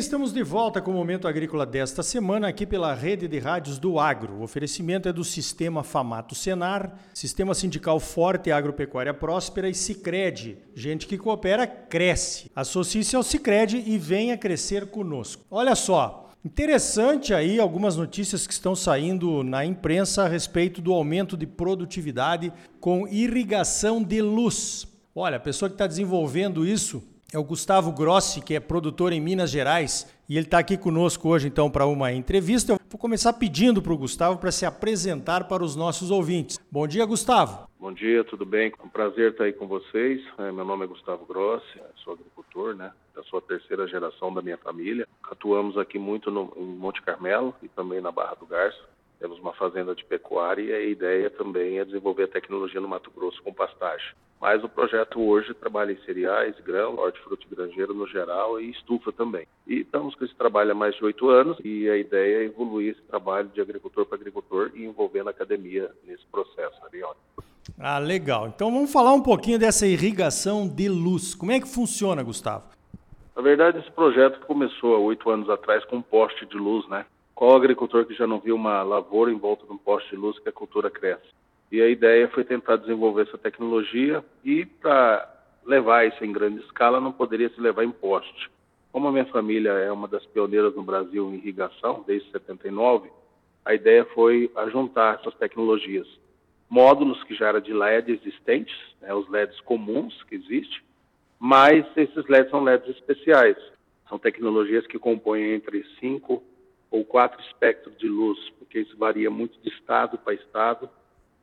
estamos de volta com o Momento Agrícola desta semana aqui pela rede de rádios do Agro. O oferecimento é do Sistema Famato Senar, Sistema Sindical Forte Agropecuária Próspera e Sicredi. Gente que coopera, cresce. Associe-se ao Sicredi e venha crescer conosco. Olha só, Interessante aí algumas notícias que estão saindo na imprensa a respeito do aumento de produtividade com irrigação de luz. Olha, a pessoa que está desenvolvendo isso é o Gustavo Grossi, que é produtor em Minas Gerais, e ele está aqui conosco hoje então para uma entrevista. Eu vou começar pedindo para o Gustavo para se apresentar para os nossos ouvintes. Bom dia, Gustavo. Bom dia, tudo bem? É um prazer estar aí com vocês. É, meu nome é Gustavo Grossi, sou agricultor, né? Eu sou a terceira geração da minha família. Atuamos aqui muito no, em Monte Carmelo e também na Barra do Garço. Temos uma fazenda de pecuária e a ideia também é desenvolver a tecnologia no Mato Grosso com pastagem. Mas o projeto hoje trabalha em cereais, grão, hortifruti granjeiro no geral e estufa também. E estamos com esse trabalho há mais de oito anos e a ideia é evoluir esse trabalho de agricultor para agricultor e envolvendo a academia nesse processo. Arione. Ah, legal. Então vamos falar um pouquinho dessa irrigação de luz. Como é que funciona, Gustavo? Na verdade, esse projeto começou há oito anos atrás com um poste de luz, né? Qual agricultor que já não viu uma lavoura em volta de um poste de luz que a cultura cresce? E a ideia foi tentar desenvolver essa tecnologia e para levar isso em grande escala não poderia se levar em poste. Como a minha família é uma das pioneiras no Brasil em irrigação desde 79, a ideia foi juntar essas tecnologias. Módulos que já eram de LED existentes, né, os LEDs comuns que existem, mas esses LEDs são LEDs especiais. São tecnologias que compõem entre 5 ou quatro espectros de luz, porque isso varia muito de estado para estado,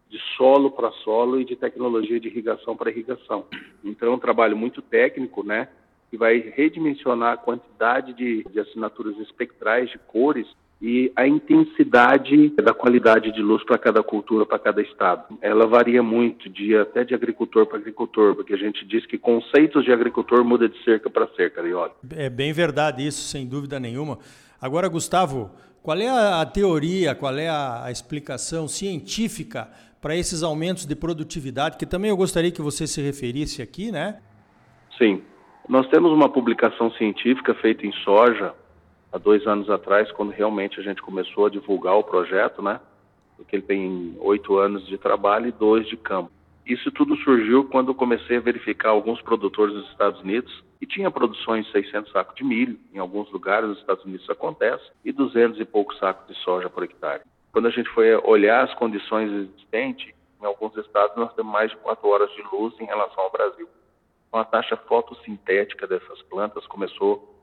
de solo para solo e de tecnologia de irrigação para irrigação. Então é um trabalho muito técnico, né? Que vai redimensionar a quantidade de, de assinaturas espectrais de cores e a intensidade da qualidade de luz para cada cultura, para cada estado. Ela varia muito, de até de agricultor para agricultor, porque a gente diz que conceitos de agricultor muda de cerca para cerca, olha. É bem verdade isso, sem dúvida nenhuma. Agora, Gustavo, qual é a, teoria, qual é a, explicação científica para esses aumentos de produtividade, que também eu gostaria que você se referisse aqui, né? Sim. Nós temos uma publicação científica feita em soja há dois anos atrás, quando realmente a gente começou a divulgar o projeto, né? Porque ele tem oito anos de trabalho e dois de campo. Isso tudo surgiu quando eu comecei a verificar alguns produtores dos Estados Unidos e tinha produções de 600 sacos de milho, em alguns lugares dos Estados Unidos isso acontece, e 200 e poucos sacos de soja por hectare. Quando a gente foi olhar as condições existentes, em alguns estados nós temos mais de 4 horas de luz em relação ao Brasil. Então a taxa fotossintética dessas plantas começou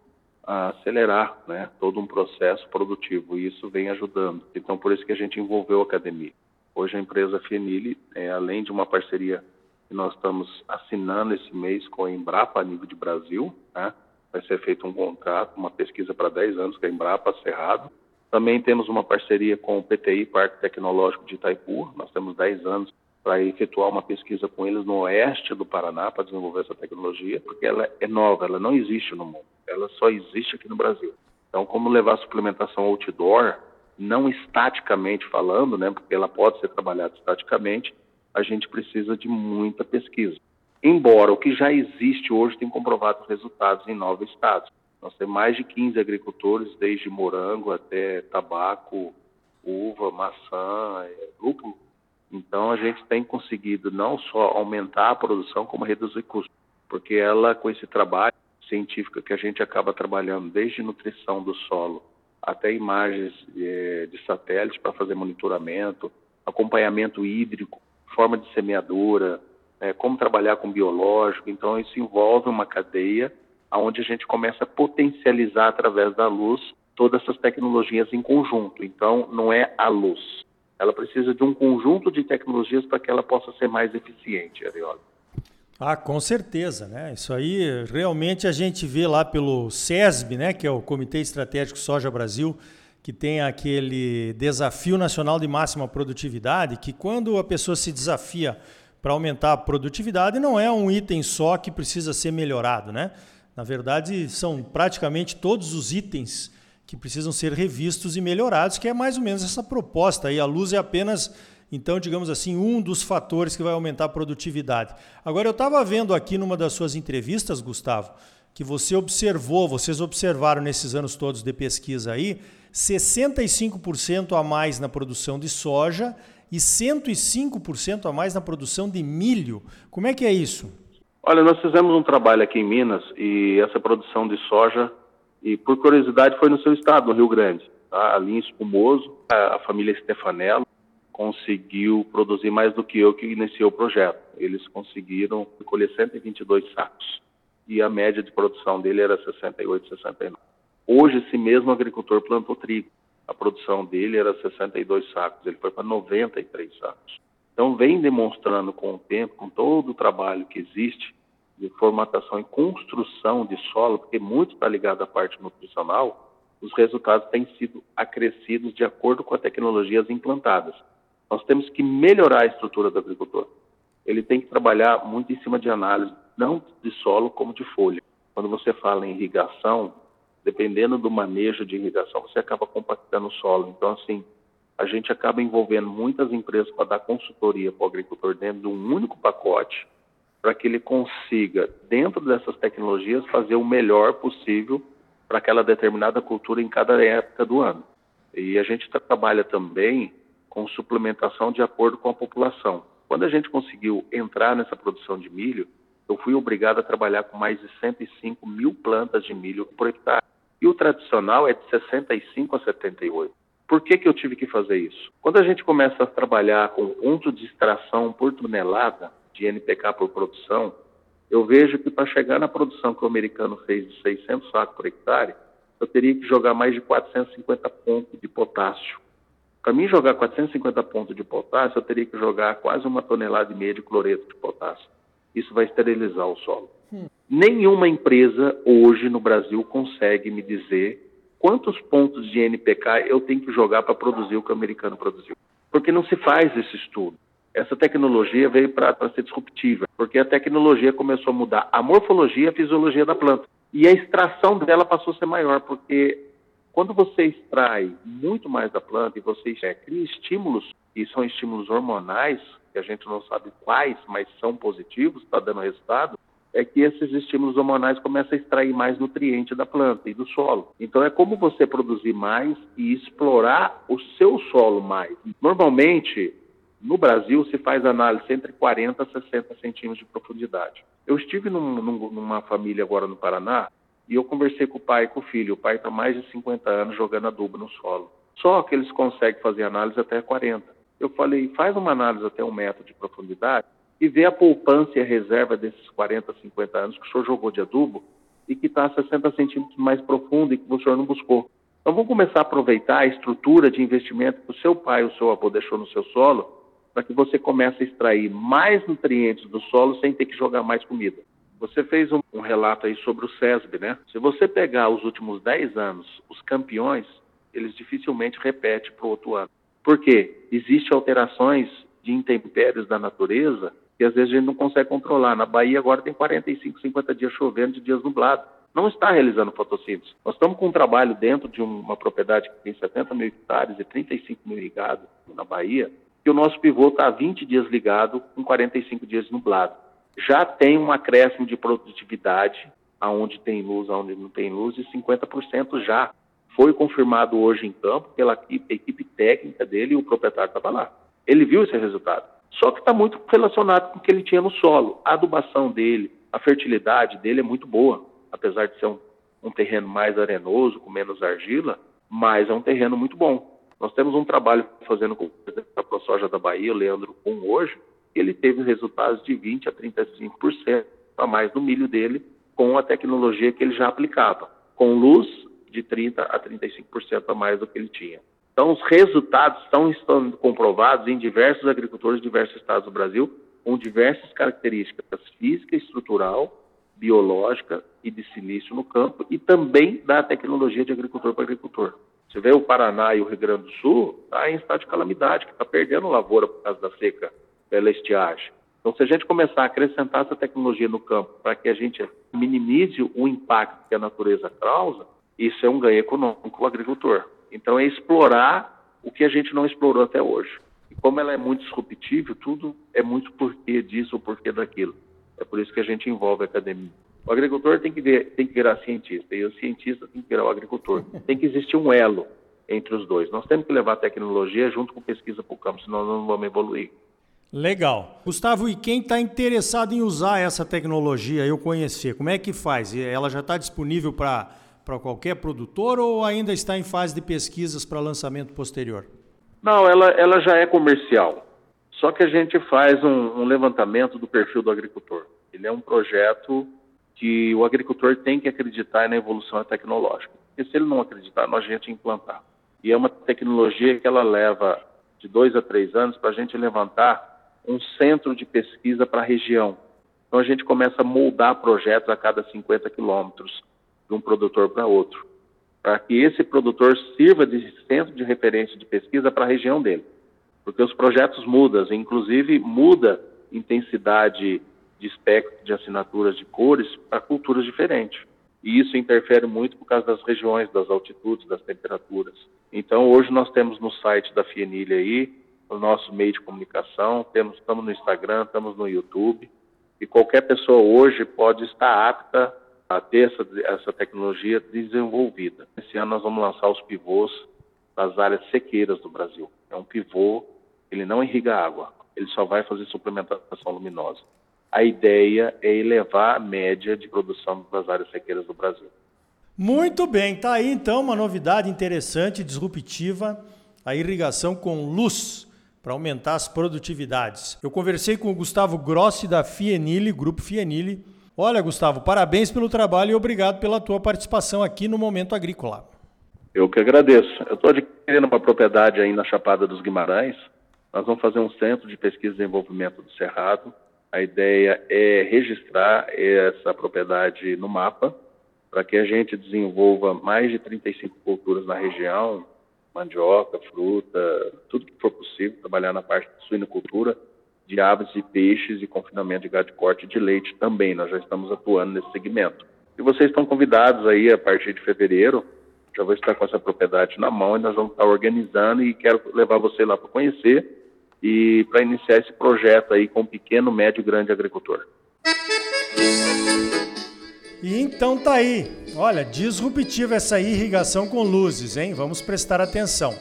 a acelerar né, todo um processo produtivo e isso vem ajudando. Então por isso que a gente envolveu a academia. Hoje a empresa Fienile, é, além de uma parceria que nós estamos assinando esse mês com a Embrapa a nível de Brasil, né? vai ser feito um contrato, uma pesquisa para 10 anos com a Embrapa Cerrado. Também temos uma parceria com o PTI, Parque Tecnológico de Itaipu, nós temos 10 anos para efetuar uma pesquisa com eles no oeste do Paraná para desenvolver essa tecnologia, porque ela é nova, ela não existe no mundo, ela só existe aqui no Brasil. Então, como levar a suplementação outdoor não estaticamente falando, né, porque ela pode ser trabalhada estaticamente, a gente precisa de muita pesquisa. Embora o que já existe hoje tem comprovado resultados em nove estados. Nós temos mais de 15 agricultores, desde morango até tabaco, uva, maçã, é, lúpulo. Então a gente tem conseguido não só aumentar a produção, como reduzir custos, porque ela, com esse trabalho científico que a gente acaba trabalhando desde nutrição do solo até imagens é, de satélite para fazer monitoramento, acompanhamento hídrico, forma de semeadura, é, como trabalhar com biológico. Então, isso envolve uma cadeia onde a gente começa a potencializar através da luz todas essas tecnologias em conjunto. Então, não é a luz. Ela precisa de um conjunto de tecnologias para que ela possa ser mais eficiente, Ariola. Ah, com certeza, né? Isso aí realmente a gente vê lá pelo SESB, né, que é o Comitê Estratégico Soja Brasil, que tem aquele desafio nacional de máxima produtividade, que quando a pessoa se desafia para aumentar a produtividade, não é um item só que precisa ser melhorado, né? Na verdade, são praticamente todos os itens que precisam ser revistos e melhorados, que é mais ou menos essa proposta aí. A luz é apenas então, digamos assim, um dos fatores que vai aumentar a produtividade. Agora, eu estava vendo aqui numa das suas entrevistas, Gustavo, que você observou, vocês observaram nesses anos todos de pesquisa aí, 65% a mais na produção de soja e 105% a mais na produção de milho. Como é que é isso? Olha, nós fizemos um trabalho aqui em Minas e essa produção de soja, e por curiosidade, foi no seu estado, no Rio Grande, tá? ali em Espumoso, a, família Stefanello conseguiu produzir mais do que eu que iniciou o projeto. Eles conseguiram colher 122 sacos e a média de produção dele era 68, 69. Hoje, esse mesmo agricultor plantou trigo. A produção dele era 62 sacos, ele foi para 93 sacos. Então, vem demonstrando com o tempo, com todo o trabalho que existe de formatação e construção de solo, porque muito está ligado à parte nutricional, os resultados têm sido acrescidos de acordo com as tecnologias implantadas. Nós temos que melhorar a estrutura do agricultor. Ele tem que trabalhar muito em cima de análise, não de solo como de folha. Quando você fala em irrigação, dependendo do manejo de irrigação, você acaba compactando o solo. Então, assim, a gente acaba envolvendo muitas empresas para dar consultoria para o agricultor dentro de um único pacote, para que ele consiga, dentro dessas tecnologias, fazer o melhor possível para aquela determinada cultura em cada época do ano. E a gente trabalha também com suplementação de acordo com a população. Quando a gente conseguiu entrar nessa produção de milho, eu fui obrigado a trabalhar com mais de 105 mil plantas de milho por hectare. E o tradicional é de 65 a 78. Por que, que eu tive que fazer isso? Quando a gente começa a trabalhar com ponto de extração por tonelada de NPK por produção, eu vejo que para chegar na produção que o americano fez de 600 sacos por hectare, eu teria que jogar mais de 450 pontos de potássio. Para mim jogar 450 pontos de potássio, eu teria que jogar quase uma tonelada e meia de cloreto de potássio. Isso vai esterilizar o solo. Hum. Nenhuma empresa hoje no Brasil consegue me dizer quantos pontos de NPK eu tenho que jogar para produzir o que o americano produziu. Porque não se faz esse estudo. Essa tecnologia veio para ser disruptiva, porque a tecnologia começou a mudar a morfologia e a fisiologia da planta. E a extração dela passou a ser maior, porque quando você extrai muito mais da planta e você é, cria estímulos, e são estímulos hormonais, que a gente não sabe quais, mas são positivos, está dando resultado, é que esses estímulos hormonais começam a extrair mais nutriente da planta e do solo. Então é como você produzir mais e explorar o seu solo mais. Normalmente, no Brasil, se faz análise entre 40 a 60 centímetros de profundidade. Eu estive num, num, numa família agora no Paraná e eu conversei com o pai e com o filho. O pai está mais de 50 anos jogando adubo no solo. Só que eles conseguem fazer análise até 40. Eu falei, faz uma análise até um metro de profundidade e vê a poupança e a reserva desses 40, 50 anos que o senhor jogou de adubo e que está a 60 centímetros mais profundo e que o senhor não buscou. Então vamos começar a aproveitar a estrutura de investimento que o seu pai ou o seu avô deixou no seu solo para que você comece a extrair mais nutrientes do solo sem ter que jogar mais comida. Você fez um, um relato aí sobre o SESB, né? Se você pegar os últimos 10 anos, os campeões, eles dificilmente repetem para o outro ano. Por quê? Existem alterações de intempéries da natureza que às vezes a gente não consegue controlar. Na Bahia agora tem 45, 50 dias chovendo, de dias nublados. Não está realizando fotossíntese. Nós estamos com um trabalho dentro de uma propriedade que tem 70 mil hectares e 35 mil irrigados na Bahia, que o nosso pivô está 20 dias ligado com 45 dias nublado já tem um acréscimo de produtividade, aonde tem luz, aonde não tem luz, de 50% já. Foi confirmado hoje em campo pela equipe técnica dele e o proprietário estava lá. Ele viu esse resultado. Só que está muito relacionado com o que ele tinha no solo. A adubação dele, a fertilidade dele é muito boa, apesar de ser um, um terreno mais arenoso, com menos argila, mas é um terreno muito bom. Nós temos um trabalho fazendo com a ProSoja da Bahia, o Leandro Kuhn, hoje, ele teve resultados de 20% a 35% a mais no milho dele com a tecnologia que ele já aplicava, com luz de 30% a 35% a mais do que ele tinha. Então, os resultados estão, comprovados em diversos agricultores de diversos estados do Brasil, com diversas características física, estrutural, biológica e de silício no campo, e também da tecnologia de agricultor para agricultor. Você vê o Paraná e o Rio Grande do Sul, está em estado de calamidade, que está perdendo lavoura por causa da seca pela estiagem. Então, se a gente começar a acrescentar essa tecnologia no campo para que a gente minimize o impacto que a natureza causa, isso é um ganho econômico para o agricultor. Então, é explorar o que a gente não explorou até hoje. E como ela é muito disruptível, tudo é muito porquê disso ou porquê daquilo. É por isso que a gente envolve a academia. O agricultor tem que, ver, tem que virar cientista e o cientista tem que virar o agricultor. Tem que existir um elo entre os dois. Nós temos que levar a tecnologia junto com pesquisa para o campo, senão nós não vamos evoluir. Legal. Gustavo, e quem está interessado em usar essa tecnologia, eu conhecer, como é que faz? Ela já está disponível para qualquer produtor ou ainda está em fase de pesquisas para lançamento posterior? Não, ela, ela já é comercial. Só que a gente faz um, um levantamento do perfil do agricultor. Ele é um projeto que o agricultor tem que acreditar na evolução tecnológica. Porque se ele não acreditar, nós a gente implantar. E é uma tecnologia que ela leva de dois a três anos para a gente levantar um centro de pesquisa para a região. Então a gente começa a moldar projetos a cada 50 quilômetros de um produtor para outro, para que esse produtor sirva de centro de referência de pesquisa para a região dele. Porque os projetos mudam, inclusive muda intensidade de espectro de assinaturas de cores para culturas diferentes. E isso interfere muito por causa das regiões, das altitudes, das temperaturas. Então, hoje nós temos no site da Fienilha aí, nosso meio de comunicação, temos, estamos no Instagram, estamos no YouTube, e qualquer pessoa hoje pode estar apta a ter essa, essa tecnologia desenvolvida. Esse ano nós vamos lançar os pivôs das áreas sequeiras do Brasil. É um pivô, ele não irriga água, ele só vai fazer suplementação luminosa a ideia é elevar a média de produção das áreas sequeiras do Brasil. Muito bem, tá aí então uma novidade interessante, disruptiva, a irrigação com luz para aumentar as produtividades. Eu conversei com o Gustavo Grossi da Fienile, Grupo Fienile. Olha, Gustavo, parabéns pelo trabalho e obrigado pela tua participação aqui no Momento Agrícola. Eu que agradeço. Eu estou adquirindo uma propriedade aí na Chapada dos Guimarães. Nós vamos fazer um centro de pesquisa e desenvolvimento do Cerrado a ideia é registrar essa propriedade no mapa para que a gente desenvolva mais de 35 culturas na região, mandioca, fruta, tudo que for possível, trabalhar na parte de suinocultura, de aves e peixes e confinamento de gado de corte de leite também. Nós já estamos atuando nesse segmento. E vocês estão convidados aí a partir de fevereiro, já vou estar com essa propriedade na mão e nós vamos estar organizando e quero levar você lá para conhecer e para iniciar esse projeto aí com pequeno, médio e grande agricultor. E então tá aí. Olha, disruptiva essa irrigação com luzes, hein? Vamos prestar atenção.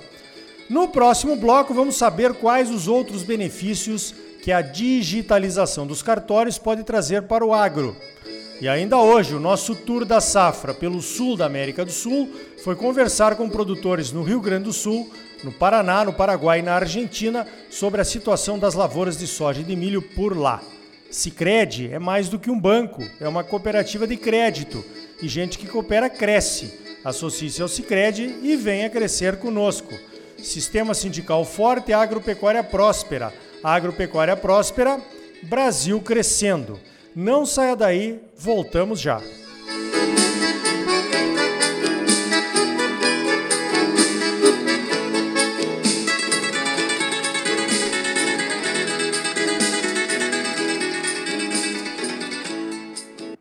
No próximo bloco vamos saber quais os outros benefícios que a digitalização dos cartórios pode trazer para o agro. E ainda hoje, o nosso tour da safra pelo sul da América do Sul foi conversar com produtores no Rio Grande do Sul no Paraná, no Paraguai e na Argentina sobre a situação das lavouras de soja e de milho por lá. Sicredi é mais do que um banco, é uma cooperativa de crédito e gente que coopera cresce. Associe-se ao Sicredi e venha crescer conosco. Sistema sindical forte, agropecuária próspera. Agropecuária próspera, Brasil crescendo. Não saia daí, voltamos já.